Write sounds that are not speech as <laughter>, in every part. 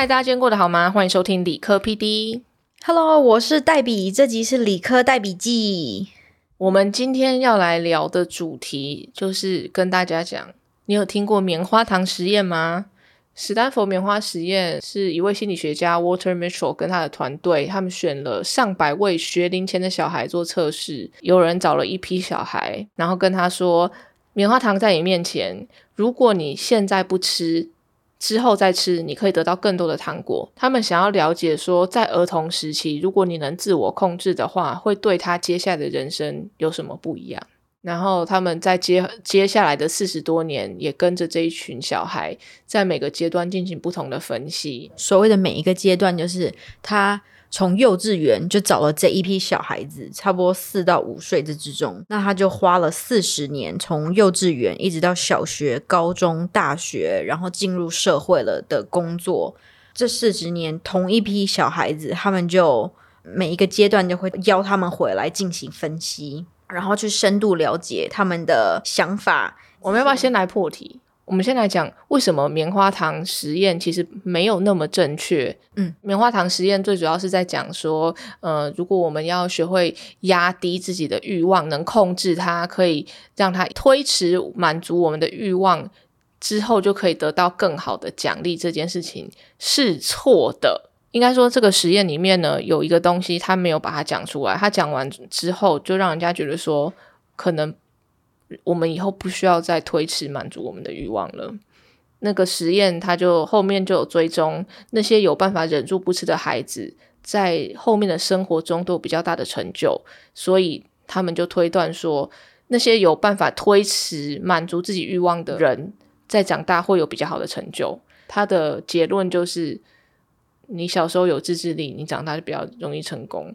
嗨，大家今天过得好吗？欢迎收听理科 PD。Hello，我是黛比，这集是理科黛笔记。我们今天要来聊的主题就是跟大家讲，你有听过棉花糖实验吗？史丹佛棉花实验是一位心理学家 Walter Mitchell 跟他的团队，他们选了上百位学龄前的小孩做测试。有人找了一批小孩，然后跟他说：“棉花糖在你面前，如果你现在不吃，之后再吃，你可以得到更多的糖果。”他们想要了解说，在儿童时期，如果你能自我控制的话，会对他接下来的人生有什么不一样？然后他们在接接下来的四十多年，也跟着这一群小孩，在每个阶段进行不同的分析。所谓的每一个阶段，就是他从幼稚园就找了这一批小孩子，差不多四到五岁这之中，那他就花了四十年，从幼稚园一直到小学、高中、大学，然后进入社会了的工作。这四十年，同一批小孩子，他们就每一个阶段就会邀他们回来进行分析，然后去深度了解他们的想法。我们要不要先来破题？我们先来讲为什么棉花糖实验其实没有那么正确。嗯，棉花糖实验最主要是在讲说，呃，如果我们要学会压低自己的欲望，能控制它，可以让它推迟满足我们的欲望之后，就可以得到更好的奖励。这件事情是错的。应该说，这个实验里面呢，有一个东西他没有把它讲出来。他讲完之后，就让人家觉得说，可能我们以后不需要再推迟满足我们的欲望了。那个实验，他就后面就有追踪那些有办法忍住不吃的孩子，在后面的生活中都有比较大的成就，所以他们就推断说，那些有办法推迟满足自己欲望的人，在长大会有比较好的成就。他的结论就是。你小时候有自制力，你长大就比较容易成功。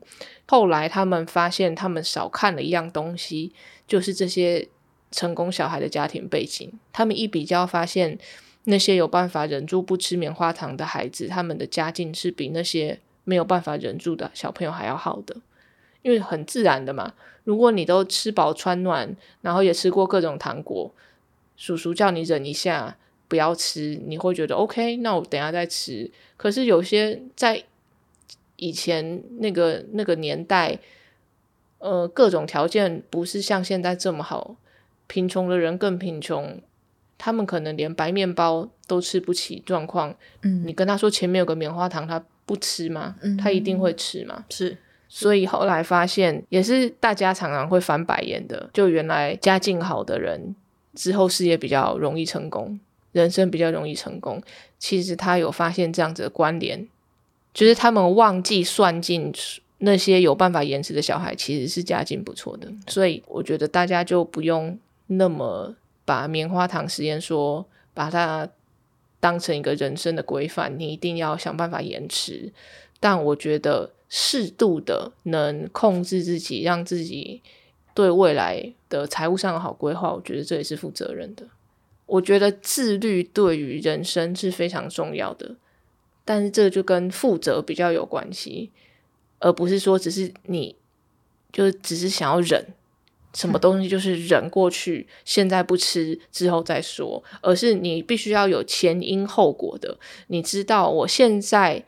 后来他们发现，他们少看了一样东西，就是这些成功小孩的家庭背景。他们一比较，发现那些有办法忍住不吃棉花糖的孩子，他们的家境是比那些没有办法忍住的小朋友还要好的。因为很自然的嘛，如果你都吃饱穿暖，然后也吃过各种糖果，叔叔叫你忍一下。不要吃，你会觉得 OK，那我等下再吃。可是有些在以前那个那个年代，呃，各种条件不是像现在这么好，贫穷的人更贫穷，他们可能连白面包都吃不起。状况，嗯，你跟他说前面有个棉花糖，他不吃吗？嗯他一定会吃嘛。是所以后来发现，也是大家常常会翻白眼的，就原来家境好的人之后事业比较容易成功。人生比较容易成功，其实他有发现这样子的关联，就是他们忘记算进那些有办法延迟的小孩，其实是家境不错的。所以我觉得大家就不用那么把棉花糖实验说把它当成一个人生的规范，你一定要想办法延迟。但我觉得适度的能控制自己，让自己对未来的财务上有好规划，我觉得这也是负责任的。我觉得自律对于人生是非常重要的，但是这就跟负责比较有关系，而不是说只是你就只是想要忍什么东西，就是忍过去，现在不吃之后再说，而是你必须要有前因后果的，你知道我现在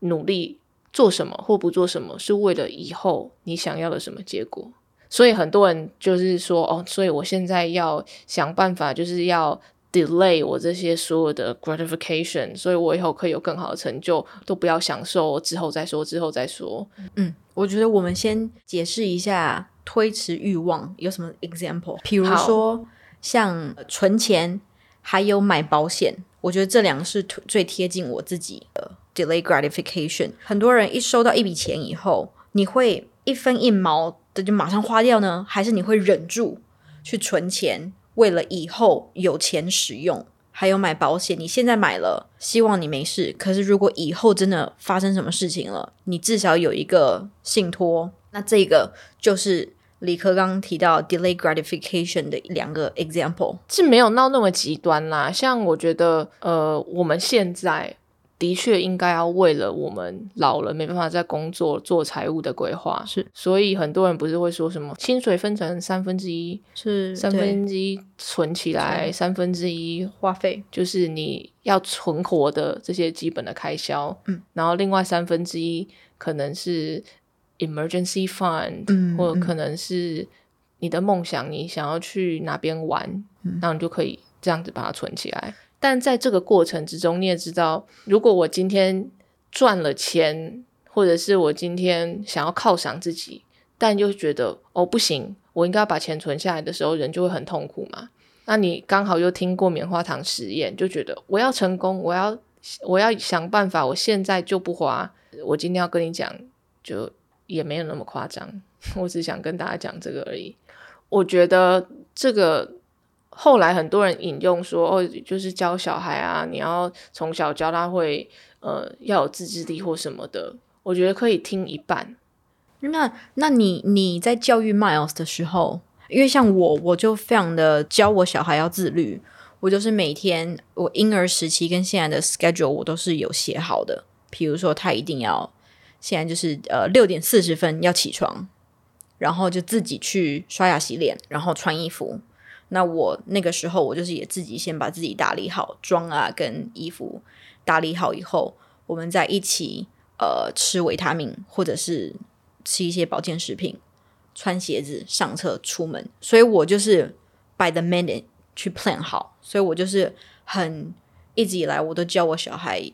努力做什么或不做什么，是为了以后你想要的什么结果。所以很多人就是说，哦，所以我现在要想办法，就是要 delay 我这些所有的 gratification，所以我以后可以有更好的成就，都不要享受，之后再说，之后再说。嗯，我觉得我们先解释一下推迟欲望有什么 example，比如说像存钱，还有买保险，我觉得这两个是最贴近我自己的 delay gratification。很多人一收到一笔钱以后，你会一分一毛。的就马上花掉呢，还是你会忍住去存钱，为了以后有钱使用？还有买保险，你现在买了，希望你没事。可是如果以后真的发生什么事情了，你至少有一个信托。那这个就是李科刚提到 delay gratification 的两个 example，是没有闹那么极端啦。像我觉得，呃，我们现在的确应该要为了我们老了没办法再工作做财务的规划。是，所以很多人不是会说什么薪水分成三分之一，是三分之一存起来，三分之一花费，就是你要存活的这些基本的开销。嗯，然后另外三分之一可能是 emergency fund，嗯，或者可能是你的梦想，你想要去哪边玩，那你就可以这样子把它存起来。但在这个过程之中，你也知道，如果我今天赚了钱，或者是我今天想要犒赏自己，但又觉得哦不行，我应该要把钱存下来的时候，人就会很痛苦嘛。那你刚好又听过棉花糖实验，就觉得我要成功，我要我要想办法，我现在就不花。我今天要跟你讲，就也没有那么夸张，<laughs> 我只想跟大家讲这个而已。我觉得这个。后来很多人引用说，哦，就是教小孩啊，你要从小教他会，呃，要有自制力或什么的。我觉得可以听一半。那那你你在教育 Miles 的时候，因为像我，我就非常的教我小孩要自律。我就是每天我婴儿时期跟现在的 schedule 我都是有写好的。比如说他一定要现在就是呃六点四十分要起床，然后就自己去刷牙洗脸，然后穿衣服。那我那个时候，我就是也自己先把自己打理好，妆啊跟衣服打理好以后，我们再一起呃吃维他命，或者是吃一些保健食品，穿鞋子上车出门。所以我就是 by the minute 去 plan 好，所以我就是很一直以来我都教我小孩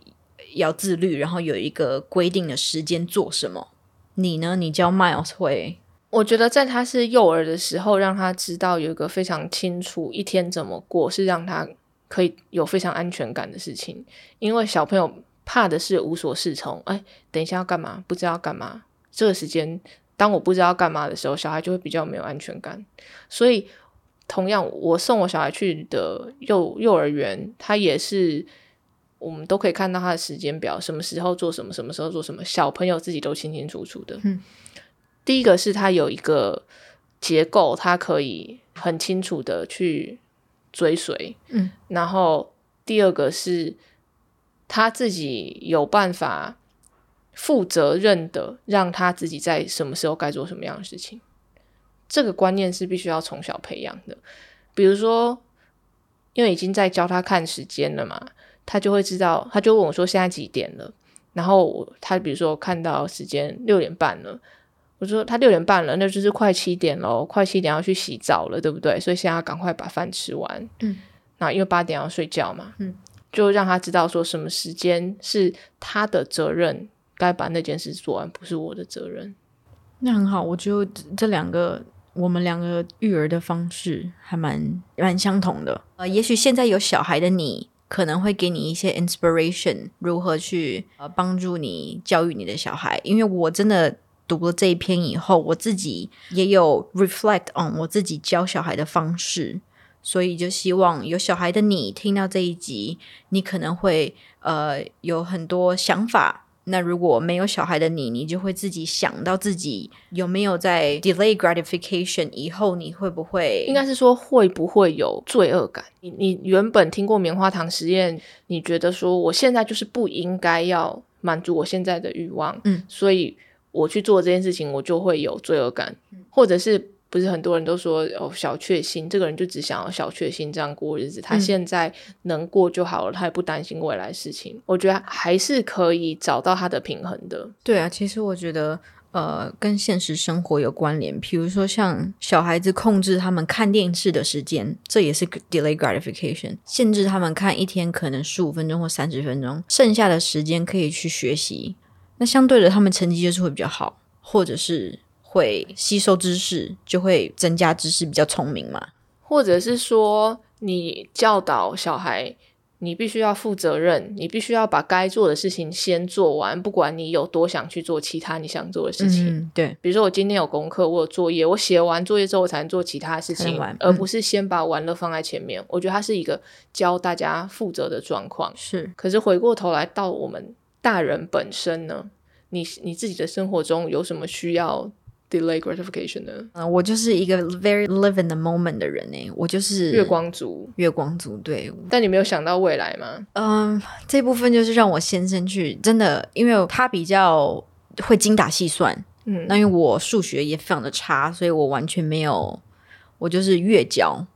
要自律，然后有一个规定的时间做什么。你呢？你教 Miles 会？我觉得在他是幼儿的时候，让他知道有一个非常清楚一天怎么过，是让他可以有非常安全感的事情。因为小朋友怕的是无所适从，哎，等一下要干嘛？不知道干嘛。这个时间，当我不知道干嘛的时候，小孩就会比较没有安全感。所以，同样，我送我小孩去的幼幼儿园，他也是我们都可以看到他的时间表，什么时候做什么，什么时候做什么，小朋友自己都清清楚楚的。嗯。第一个是它有一个结构，它可以很清楚的去追随，嗯，然后第二个是他自己有办法负责任的让他自己在什么时候该做什么样的事情，这个观念是必须要从小培养的。比如说，因为已经在教他看时间了嘛，他就会知道，他就问我说现在几点了，然后他比如说看到时间六点半了。我说他六点半了，那就是快七点喽，快七点要去洗澡了，对不对？所以现在要赶快把饭吃完。嗯，那因为八点要睡觉嘛。嗯，就让他知道说什么时间是他的责任，该把那件事做完，不是我的责任。那很好，我觉得这两个我们两个育儿的方式还蛮蛮相同的。呃，也许现在有小孩的你，可能会给你一些 inspiration，如何去呃帮助你教育你的小孩，因为我真的。读了这一篇以后，我自己也有 reflect on 我自己教小孩的方式，所以就希望有小孩的你听到这一集，你可能会呃有很多想法。那如果没有小孩的你，你就会自己想到自己有没有在 delay gratification 以后，你会不会？应该是说会不会有罪恶感？你你原本听过棉花糖实验，你觉得说我现在就是不应该要满足我现在的欲望，嗯，所以。我去做这件事情，我就会有罪恶感，或者是不是很多人都说哦小确幸，这个人就只想要小确幸这样过日子，他现在能过就好了，他也不担心未来事情。我觉得还是可以找到他的平衡的。对啊，其实我觉得呃跟现实生活有关联，比如说像小孩子控制他们看电视的时间，这也是 delay gratification，限制他们看一天可能十五分钟或三十分钟，剩下的时间可以去学习。那相对的，他们成绩就是会比较好，或者是会吸收知识，就会增加知识，比较聪明嘛。或者是说，你教导小孩，你必须要负责任，你必须要把该做的事情先做完，不管你有多想去做其他你想做的事情。对，比如说我今天有功课，我有作业，我写完作业之后，我才能做其他事情，而不是先把玩乐放在前面。我觉得它是一个教大家负责的状况。是，可是回过头来到我们。大人本身呢？你你自己的生活中有什么需要 delay gratification 呢？嗯，我就是一个 very live in the moment 的人呢，我就是月光族。月光族，对。但你没有想到未来吗？嗯，这部分就是让我先生去，真的，因为他比较会精打细算。嗯，那因为我数学也非常的差，所以我完全没有，我就是月交。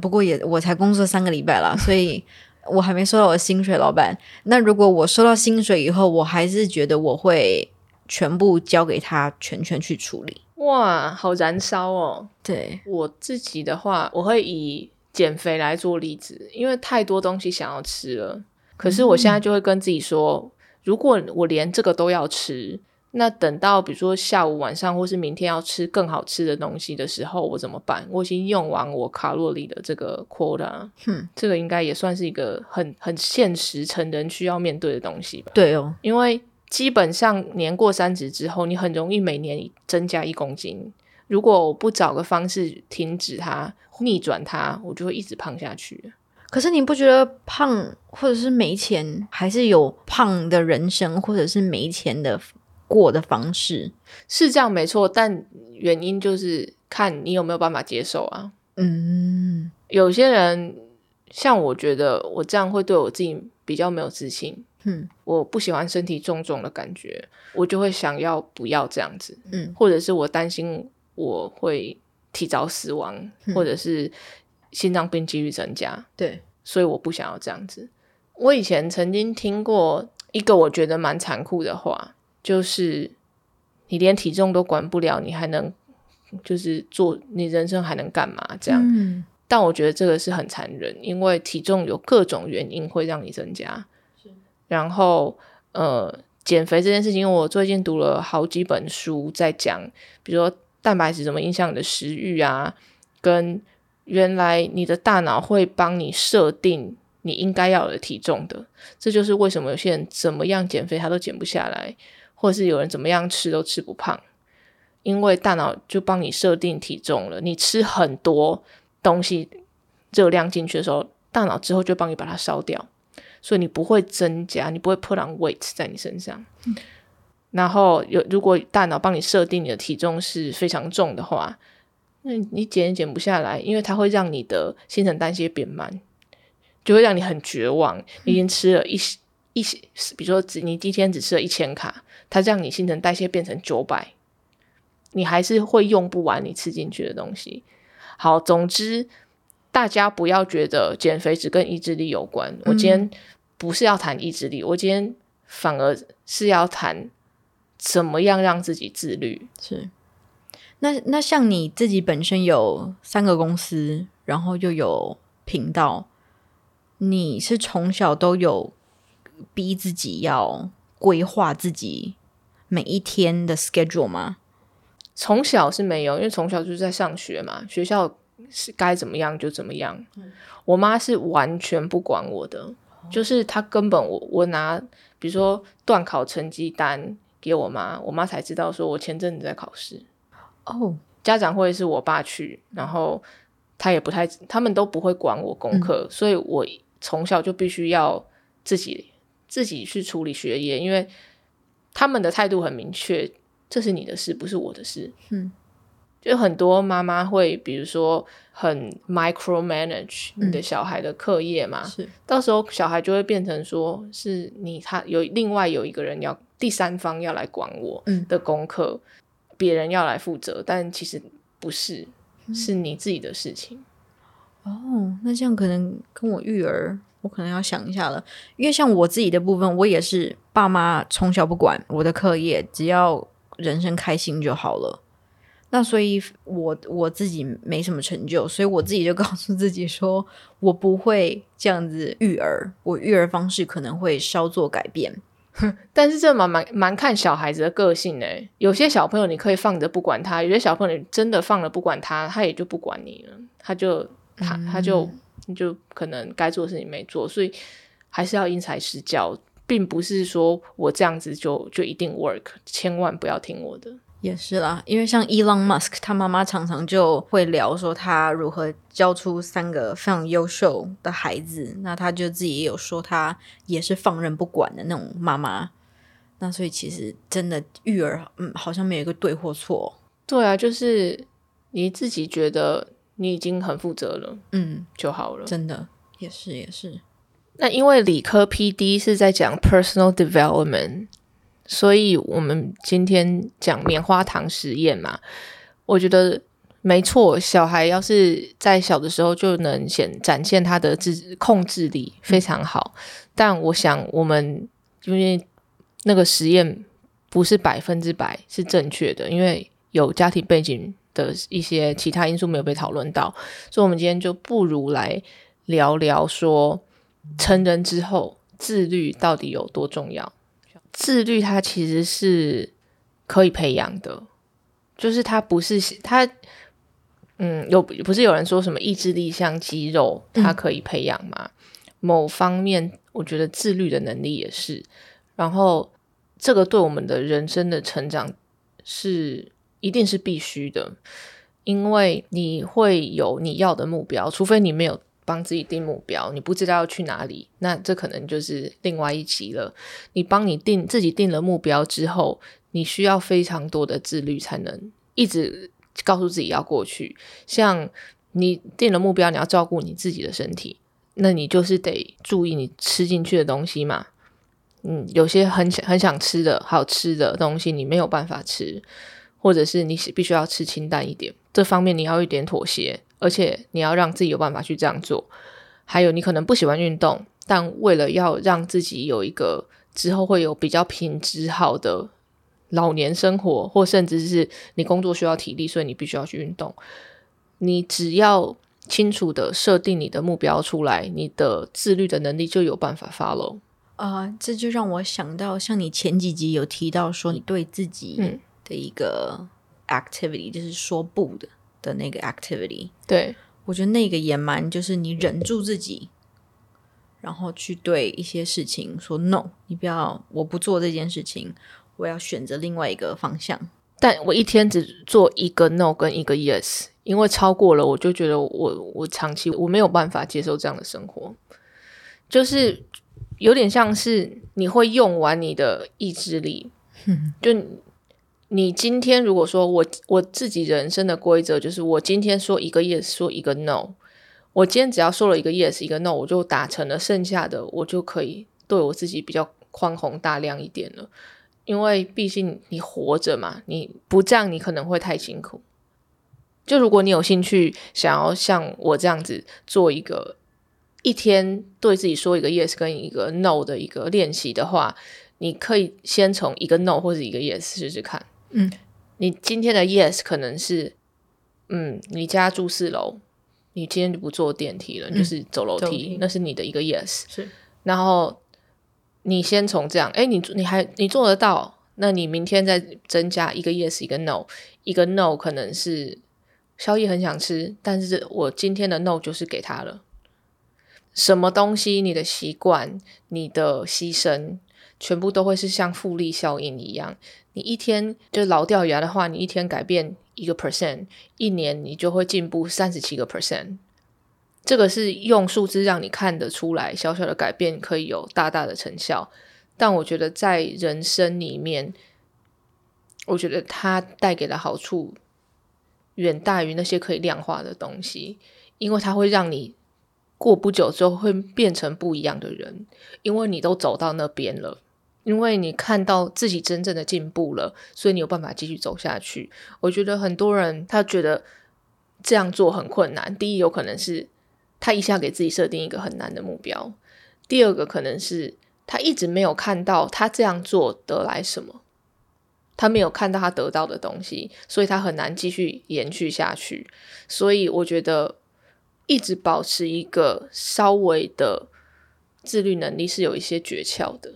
不过也我才工作三个礼拜了，所以我还没收到我的薪水。老板，那如果我收到薪水以后，我还是觉得我会全部交给他全权去处理。哇，好燃烧哦！对我自己的话，我会以减肥来做例子，因为太多东西想要吃了。可是我现在就会跟自己说，如果我连这个都要吃。那等到比如说下午、晚上，或是明天要吃更好吃的东西的时候，我怎么办？我已经用完我卡路里的这个 quota，嗯，这个应该也算是一个很很现实成人需要面对的东西吧？对哦，因为基本上年过三十之后，你很容易每年增加一公斤。如果我不找个方式停止它、逆转它，我就会一直胖下去。可是你不觉得胖或者是没钱，还是有胖的人生，或者是没钱的？过的方式是这样没错，但原因就是看你有没有办法接受啊。嗯，有些人像我觉得我这样会对我自己比较没有自信。嗯，我不喜欢身体重重的感觉，我就会想要不要这样子。嗯，或者是我担心我会提早死亡，或者是心脏病几率增加。对，所以我不想要这样子。我以前曾经听过一个我觉得蛮残酷的话。就是你连体重都管不了，你还能就是做你人生还能干嘛？这样，但我觉得这个是很残忍，因为体重有各种原因会让你增加。然后呃，减肥这件事情，我最近读了好几本书在讲，比如说蛋白质怎么影响你的食欲啊，跟原来你的大脑会帮你设定你应该要的体重的，这就是为什么有些人怎么样减肥他都减不下来。或是有人怎么样吃都吃不胖，因为大脑就帮你设定体重了。你吃很多东西热量进去的时候，大脑之后就帮你把它烧掉，所以你不会增加，你不会 put on weight 在你身上。然后有如果大脑帮你设定你的体重是非常重的话，那你减也减不下来，因为它会让你的新陈代谢变慢，就会让你很绝望。你已经吃了一一些比如说只你今天只吃了一千卡。它让你新陈代谢变成九百，你还是会用不完你吃进去的东西。好，总之大家不要觉得减肥只跟意志力有关。我今天不是要谈意志力，我今天反而是要谈怎么样让自己自律。是，那那像你自己本身有三个公司，然后又有频道，你是从小都有逼自己要。规划自己每一天的 schedule 吗？从小是没有，因为从小就是在上学嘛，学校是该怎么样就怎么样。我妈是完全不管我的，就是她根本我我拿比如说断考成绩单给我妈，我妈才知道说我前阵子在考试。哦，家长会是我爸去，然后他也不太，他们都不会管我功课，所以我从小就必须要自己。自己去处理学业，因为他们的态度很明确，这是你的事，不是我的事。嗯，就很多妈妈会，比如说很 micro manage 你的小孩的课业嘛，是，到时候小孩就会变成说是你他有另外有一个人要第三方要来管我的功课，别人要来负责，但其实不是，是你自己的事情。哦，那这样可能跟我育儿。我可能要想一下了，因为像我自己的部分，我也是爸妈从小不管我的课业，只要人生开心就好了。那所以，我我自己没什么成就，所以我自己就 <laughs> 告诉自己说，我不会这样子育儿，我育儿方式可能会稍作改变。<laughs> 但是这蛮蛮蛮看小孩子的个性诶，有些小朋友你可以放着不管他，有些小朋友你真的放了不管他，他也就不管你了，他就他他就。你就可能该做的事情没做，所以还是要因材施教，并不是说我这样子就就一定 work，千万不要听我的。也是啦，因为像 Elon Musk，他妈妈常常就会聊说他如何教出三个非常优秀的孩子，那他就自己也有说他也是放任不管的那种妈妈。那所以其实真的育儿，嗯，好像没有一个对或错。对啊，就是你自己觉得你已经很负责了，嗯，就好了。真的也是也是。那因为理科 P D 是在讲 personal development，所以我们今天讲棉花糖实验嘛，我觉得没错。小孩要是在小的时候就能显展现他的自控制力非常好，但我想我们因为那个实验不是百分之百是正确的，因为有家庭背景的一些其他因素没有被讨论到，所以我们今天就不如来聊聊说。成人之后，自律到底有多重要？自律它其实是可以培养的，就是它不是它，嗯，有不是有人说什么意志力像肌肉，它可以培养吗？某方面，我觉得自律的能力也是。然后，这个对我们的人生的成长是一定是必须的，因为你会有你要的目标，除非你没有。帮自己定目标，你不知道要去哪里，那这可能就是另外一集了。你帮你定自己定了目标之后，你需要非常多的自律，才能一直告诉自己要过去。像你定了目标，你要照顾你自己的身体，那你就是得注意你吃进去的东西嘛。嗯，有些很想很想吃的好吃的东西，你没有办法吃，或者是你必须要吃清淡一点，这方面你要一点妥协。而且你要让自己有办法去这样做，还有你可能不喜欢运动，但为了要让自己有一个之后会有比较品质好的老年生活，或甚至是你工作需要体力，所以你必须要去运动。你只要清楚的设定你的目标出来，你的自律的能力就有办法 follow。啊，这就让我想到，像你前几集有提到说，你对自己的一个 activity 就是说不的。的那个 activity，对我觉得那个也蛮，就是你忍住自己，然后去对一些事情说 no，你不要，我不做这件事情，我要选择另外一个方向。但我一天只做一个 no 跟一个 yes，因为超过了，我就觉得我我长期我没有办法接受这样的生活，就是有点像是你会用完你的意志力，<laughs> 就。你今天如果说我我自己人生的规则就是我今天说一个 yes 说一个 no，我今天只要说了一个 yes 一个 no，我就达成了，剩下的我就可以对我自己比较宽宏大量一点了。因为毕竟你活着嘛，你不这样你可能会太辛苦。就如果你有兴趣想要像我这样子做一个一天对自己说一个 yes 跟一个 no 的一个练习的话，你可以先从一个 no 或者一个 yes 试试看。嗯，你今天的 yes 可能是，嗯，你家住四楼，你今天就不坐电梯了，就是走楼梯，那是你的一个 yes。是，然后你先从这样，哎，你你还你做得到，那你明天再增加一个 yes 一个 no，一个 no 可能是宵夜很想吃，但是我今天的 no 就是给他了。什么东西，你的习惯，你的牺牲。全部都会是像复利效应一样，你一天就老掉牙的话，你一天改变一个 percent，一年你就会进步三十七个 percent。这个是用数字让你看得出来，小小的改变可以有大大的成效。但我觉得在人生里面，我觉得它带给的好处远大于那些可以量化的东西，因为它会让你过不久之后会变成不一样的人，因为你都走到那边了。因为你看到自己真正的进步了，所以你有办法继续走下去。我觉得很多人他觉得这样做很困难。第一，有可能是他一下给自己设定一个很难的目标；第二个，可能是他一直没有看到他这样做得来什么，他没有看到他得到的东西，所以他很难继续延续下去。所以，我觉得一直保持一个稍微的自律能力是有一些诀窍的。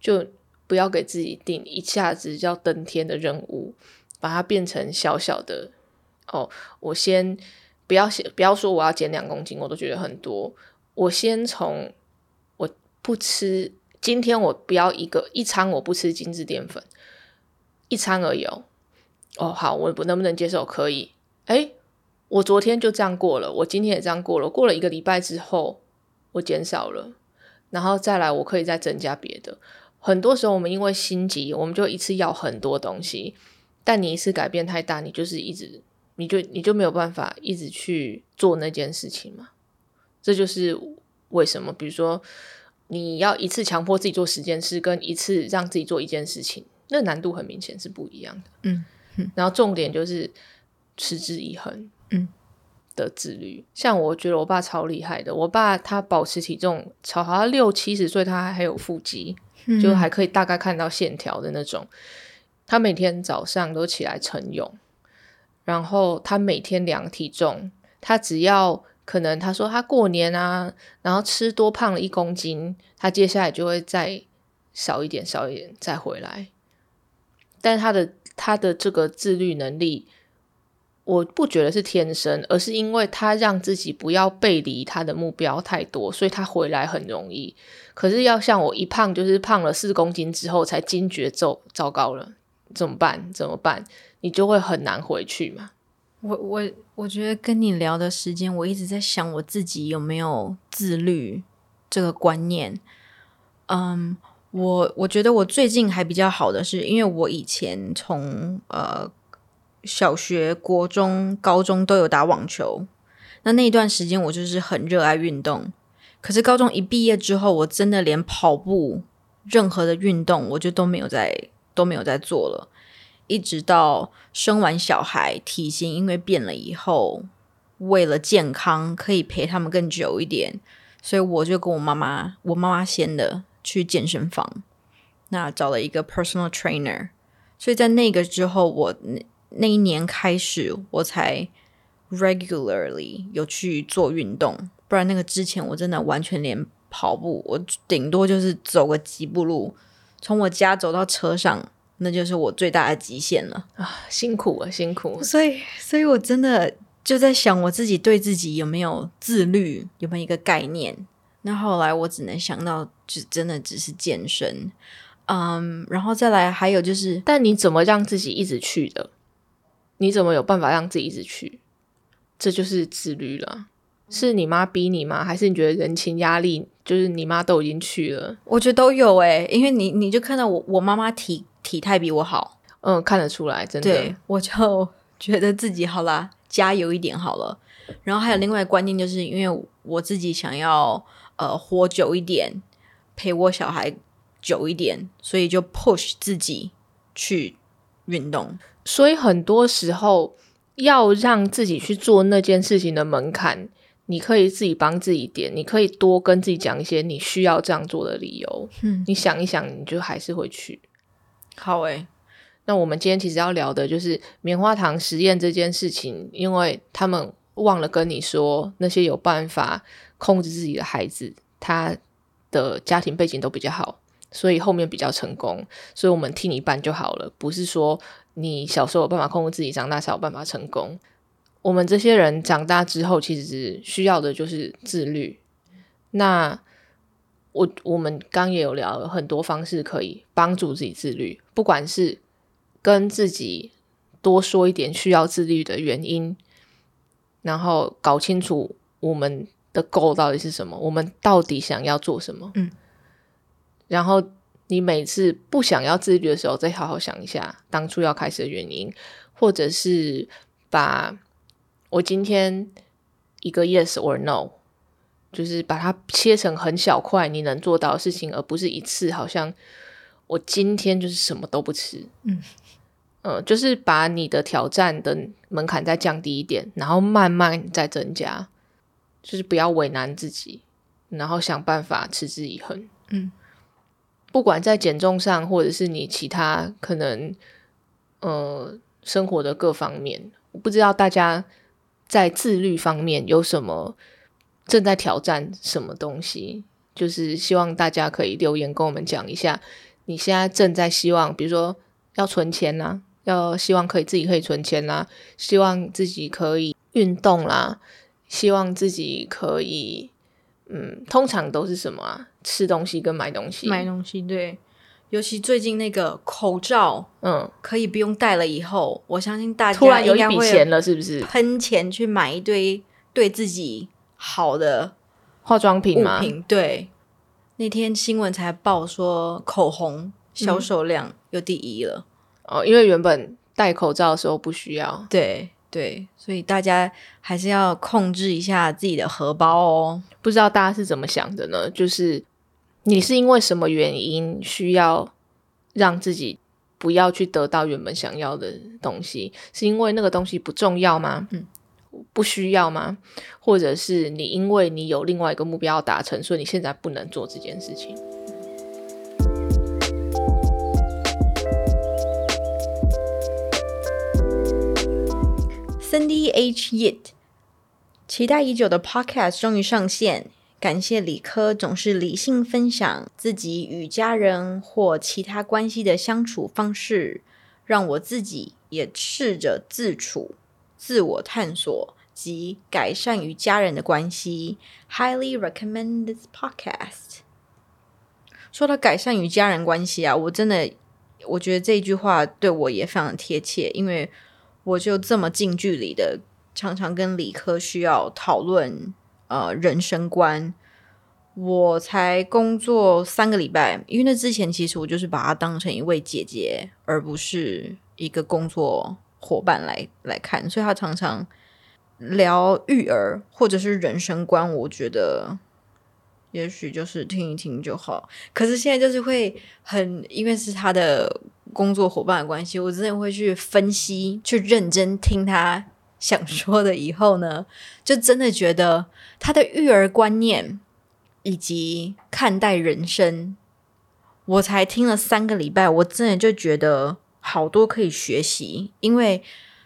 就不要给自己定一下子要登天的任务，把它变成小小的哦。我先不要写，不要说我要减两公斤，我都觉得很多。我先从我不吃，今天我不要一个一餐我不吃精致淀粉，一餐而已哦。哦，好，我能不能接受？可以。哎，我昨天就这样过了，我今天也这样过了。过了一个礼拜之后，我减少了，然后再来，我可以再增加别的。很多时候，我们因为心急，我们就一次要很多东西。但你一次改变太大，你就是一直，你就你就没有办法一直去做那件事情嘛。这就是为什么，比如说你要一次强迫自己做十件事，跟一次让自己做一件事情，那难度很明显是不一样的。嗯，然后重点就是持之以恒，嗯的自律。像我觉得我爸超厉害的，我爸他保持体重超好，他六七十岁他还有腹肌，就还可以大概看到线条的那种。他每天早上都起来晨泳，然后他每天量体重，他只要。可能他说他过年啊，然后吃多胖了一公斤，他接下来就会再少一点，少一点再回来。但他的他的这个自律能力，我不觉得是天生，而是因为他让自己不要背离他的目标太多，所以他回来很容易。可是要像我一胖就是胖了四公斤之后才惊觉，糟糟糕了，怎么办？怎么办？你就会很难回去嘛。我我我觉得跟你聊的时间，我一直在想我自己有没有自律这个观念。嗯，我我觉得我最近还比较好的是，因为我以前从呃小学、国中、高中都有打网球，那那一段时间我就是很热爱运动。可是高中一毕业之后，我真的连跑步任何的运动，我就都没有在都没有在做了。一直到生完小孩，体型因为变了以后，为了健康可以陪他们更久一点，所以我就跟我妈妈，我妈妈先的去健身房，那找了一个 personal trainer。所以在那个之后，我那一年开始，我才 regularly 有去做运动，不然那个之前我真的完全连跑步，我顶多就是走个几步路，从我家走到车上。那就是我最大的极限了啊！辛苦啊，辛苦！所以，所以我真的就在想，我自己对自己有没有自律，有没有一个概念？那后来我只能想到，就真的只是健身，嗯，然后再来还有就是，但你怎么让自己一直去的？你怎么有办法让自己一直去？这就是自律了。是你妈逼你吗？还是你觉得人情压力？就是你妈都已经去了，我觉得都有诶，因为你你就看到我我妈妈体。体态比我好，嗯，看得出来，真的，我就觉得自己好啦，加油一点好了。然后还有另外观念，就是因为我自己想要呃活久一点，陪我小孩久一点，所以就 push 自己去运动。所以很多时候要让自己去做那件事情的门槛，你可以自己帮自己点，你可以多跟自己讲一些你需要这样做的理由。嗯，你想一想，你就还是会去。好诶，那我们今天其实要聊的就是棉花糖实验这件事情，因为他们忘了跟你说，那些有办法控制自己的孩子，他的家庭背景都比较好，所以后面比较成功。所以我们替你办就好了，不是说你小时候有办法控制自己，长大才有办法成功。我们这些人长大之后，其实需要的就是自律。那我我们刚也有聊了很多方式可以帮助自己自律，不管是跟自己多说一点需要自律的原因，然后搞清楚我们的 goal 到底是什么，我们到底想要做什么。嗯，然后你每次不想要自律的时候，再好好想一下当初要开始的原因，或者是把我今天一个 yes or no。就是把它切成很小块，你能做到的事情，而不是一次。好像我今天就是什么都不吃，嗯呃，就是把你的挑战的门槛再降低一点，然后慢慢再增加，就是不要为难自己，然后想办法持之以恒。嗯，不管在减重上，或者是你其他可能呃生活的各方面，我不知道大家在自律方面有什么。正在挑战什么东西？就是希望大家可以留言跟我们讲一下，你现在正在希望，比如说要存钱啦，要希望可以自己可以存钱啦，希望自己可以运动啦，希望自己可以，嗯，通常都是什么啊？吃东西跟买东西，买东西对，尤其最近那个口罩，嗯，可以不用戴了以后，我相信大家突然有一笔钱了，是不是？喷钱去买一堆对自己。好的化妆品吗？对，那天新闻才报说口红销售量又第一了。哦，因为原本戴口罩的时候不需要。对对，所以大家还是要控制一下自己的荷包哦。不知道大家是怎么想的呢？就是你是因为什么原因需要让自己不要去得到原本想要的东西？是因为那个东西不重要吗？嗯，不需要吗？或者是你因为你有另外一个目标要达成，所以你现在不能做这件事情？Cindy H. Yit，期待已久的 Podcast 终于上线，感谢理科总是理性分享自己与家人或其他关系的相处方式，让我自己也试着自处、自我探索及改善与家人的关系。Highly recommend this podcast。说到改善与家人关系啊，我真的我觉得这句话对我也非常贴切，因为。我就这么近距离的，常常跟理科需要讨论呃人生观。我才工作三个礼拜，因为那之前其实我就是把她当成一位姐姐，而不是一个工作伙伴来来看，所以她常常聊育儿或者是人生观，我觉得也许就是听一听就好。可是现在就是会很，因为是他的。工作伙伴的关系，我真的会去分析、去认真听他想说的。以后呢，就真的觉得他的育儿观念以及看待人生，我才听了三个礼拜，我真的就觉得好多可以学习。因为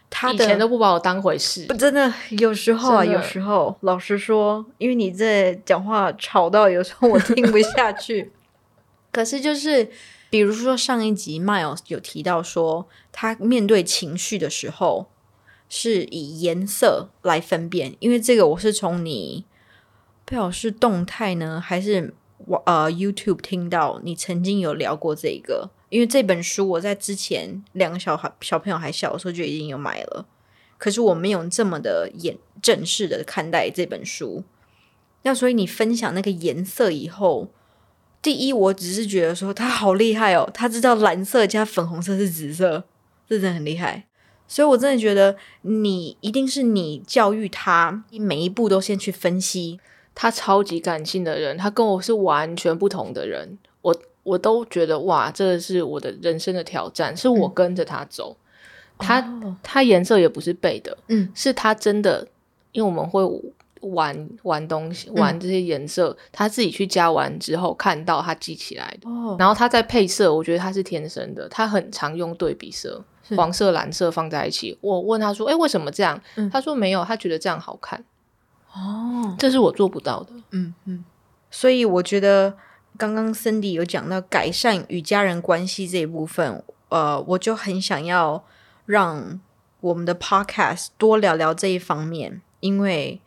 他以前都不把我当回事，不真的有时候啊，有时候老实说，因为你这讲话吵到有时候我听不下去。<laughs> 可是就是。比如说上一集 Miles 有提到说，他面对情绪的时候是以颜色来分辨，因为这个我是从你不晓得是动态呢，还是我呃 YouTube 听到你曾经有聊过这个，因为这本书我在之前两个小孩小朋友还小的时候就已经有买了，可是我没有这么的严正式的看待这本书，那所以你分享那个颜色以后。第一，我只是觉得说他好厉害哦，他知道蓝色加粉红色是紫色，这真的很厉害。所以我真的觉得你一定是你教育他，你每一步都先去分析。他超级感性的人，他跟我是完全不同的人。我我都觉得哇，这是我的人生的挑战，是我跟着他走。他他颜色也不是背的，嗯，是他真的，因为我们会。玩玩东西，玩这些颜色，他自己去加完之后看到他记起来的，哦然后他在配色，我觉得他是天生的，他很常用对比色，黄色、蓝色放在一起。我问他说：“哎，为什么这样？”他说：“没有，他觉得这样好看。”哦，这是我做不到的。嗯嗯，所以我觉得刚刚 Cindy 有讲到改善与家人关系这一部分，呃，我就很想要让我们的 Podcast 多聊聊这一方面，因为。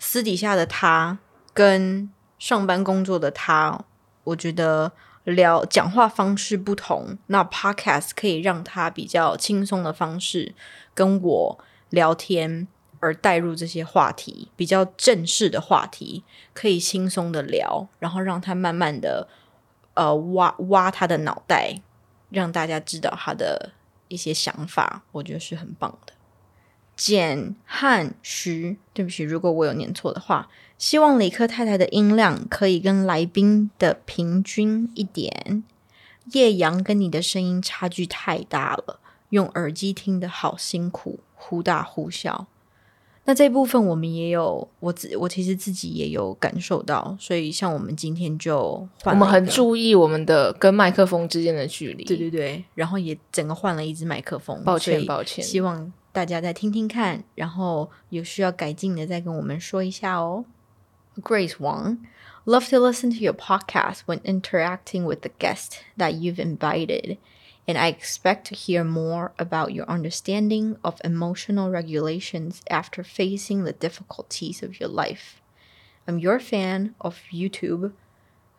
私底下的他跟上班工作的他，我觉得聊讲话方式不同。那 Podcast 可以让他比较轻松的方式跟我聊天，而带入这些话题，比较正式的话题，可以轻松的聊，然后让他慢慢的呃挖挖他的脑袋，让大家知道他的一些想法，我觉得是很棒的。简汉徐，对不起，如果我有念错的话。希望李克太太的音量可以跟来宾的平均一点。叶阳跟你的声音差距太大了，用耳机听的好辛苦，忽大忽小。那这部分我们也有，我自我其实自己也有感受到，所以像我们今天就我们很注意我们的跟麦克风之间的距离，对对对，然后也整个换了一支麦克风，抱歉抱歉，希望。大家再听听看，然后有需要改进的再跟我们说一下哦。Grace Wang, love to listen to your podcast when interacting with the guest that you've invited, and I expect to hear more about your understanding of emotional regulations after facing the difficulties of your life. I'm your fan of YouTube,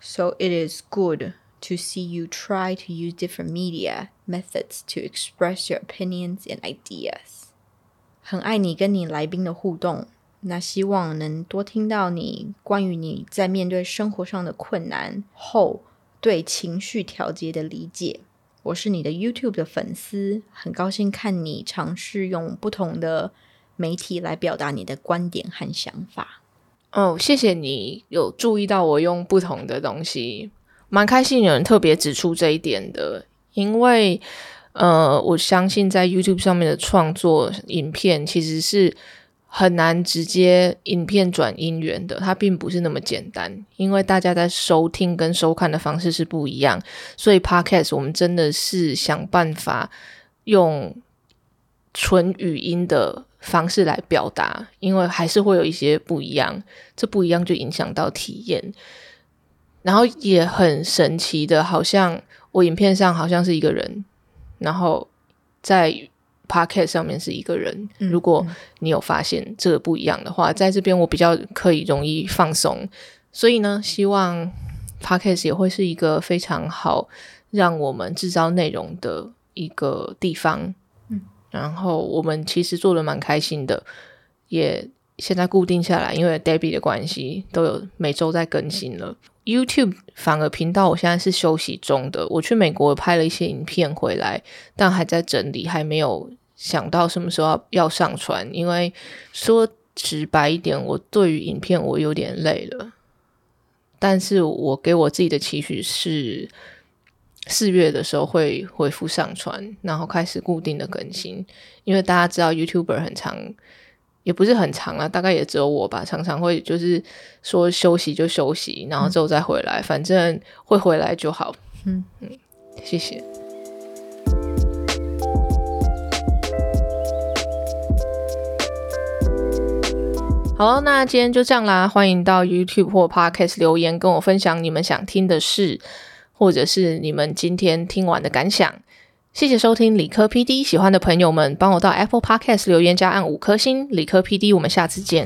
so it is good to see you try to use different media methods to express your opinions and ideas. 很爱你跟你来宾的互动，那希望能多听到你关于你在面对生活上的困难后对情绪调节的理解。 我是你的 YouTube 的粉丝，很高兴看你尝试用不同的媒体来表达你的观点和想法。哦，谢谢你有注意到我用不同的东西，蛮开心有人特别指出这一点的，因为呃，我相信在 YouTube 上面的创作影片其实是。很难直接影片转音源的，它并不是那么简单，因为大家在收听跟收看的方式是不一样，所以 Podcast 我们真的是想办法用纯语音的方式来表达，因为还是会有一些不一样，这不一样就影响到体验，然后也很神奇的，好像我影片上好像是一个人，然后在。Podcast 上面是一个人，如果你有发现这个不一样的话，在这边我比较可以容易放松，所以呢，希望 Podcast 也会是一个非常好让我们制造内容的一个地方。嗯，然后我们其实做的蛮开心的，也现在固定下来，因为 Debbie 的关系，都有每周在更新了。YouTube 反而频道我现在是休息中的，我去美国拍了一些影片回来，但还在整理，还没有。想到什么时候要上传？因为说直白一点，我对于影片我有点累了。但是我给我自己的期许是四月的时候会恢复上传，然后开始固定的更新。因为大家知道 YouTuber 很长，也不是很长啊，大概也只有我吧，常常会就是说休息就休息，然后之后再回来，反正会回来就好。嗯嗯，谢谢。好，那今天就这样啦。欢迎到 YouTube 或 Podcast 留言，跟我分享你们想听的事，或者是你们今天听完的感想。谢谢收听理科 PD，喜欢的朋友们帮我到 Apple Podcast 留言加按五颗星。理科 PD，我们下次见。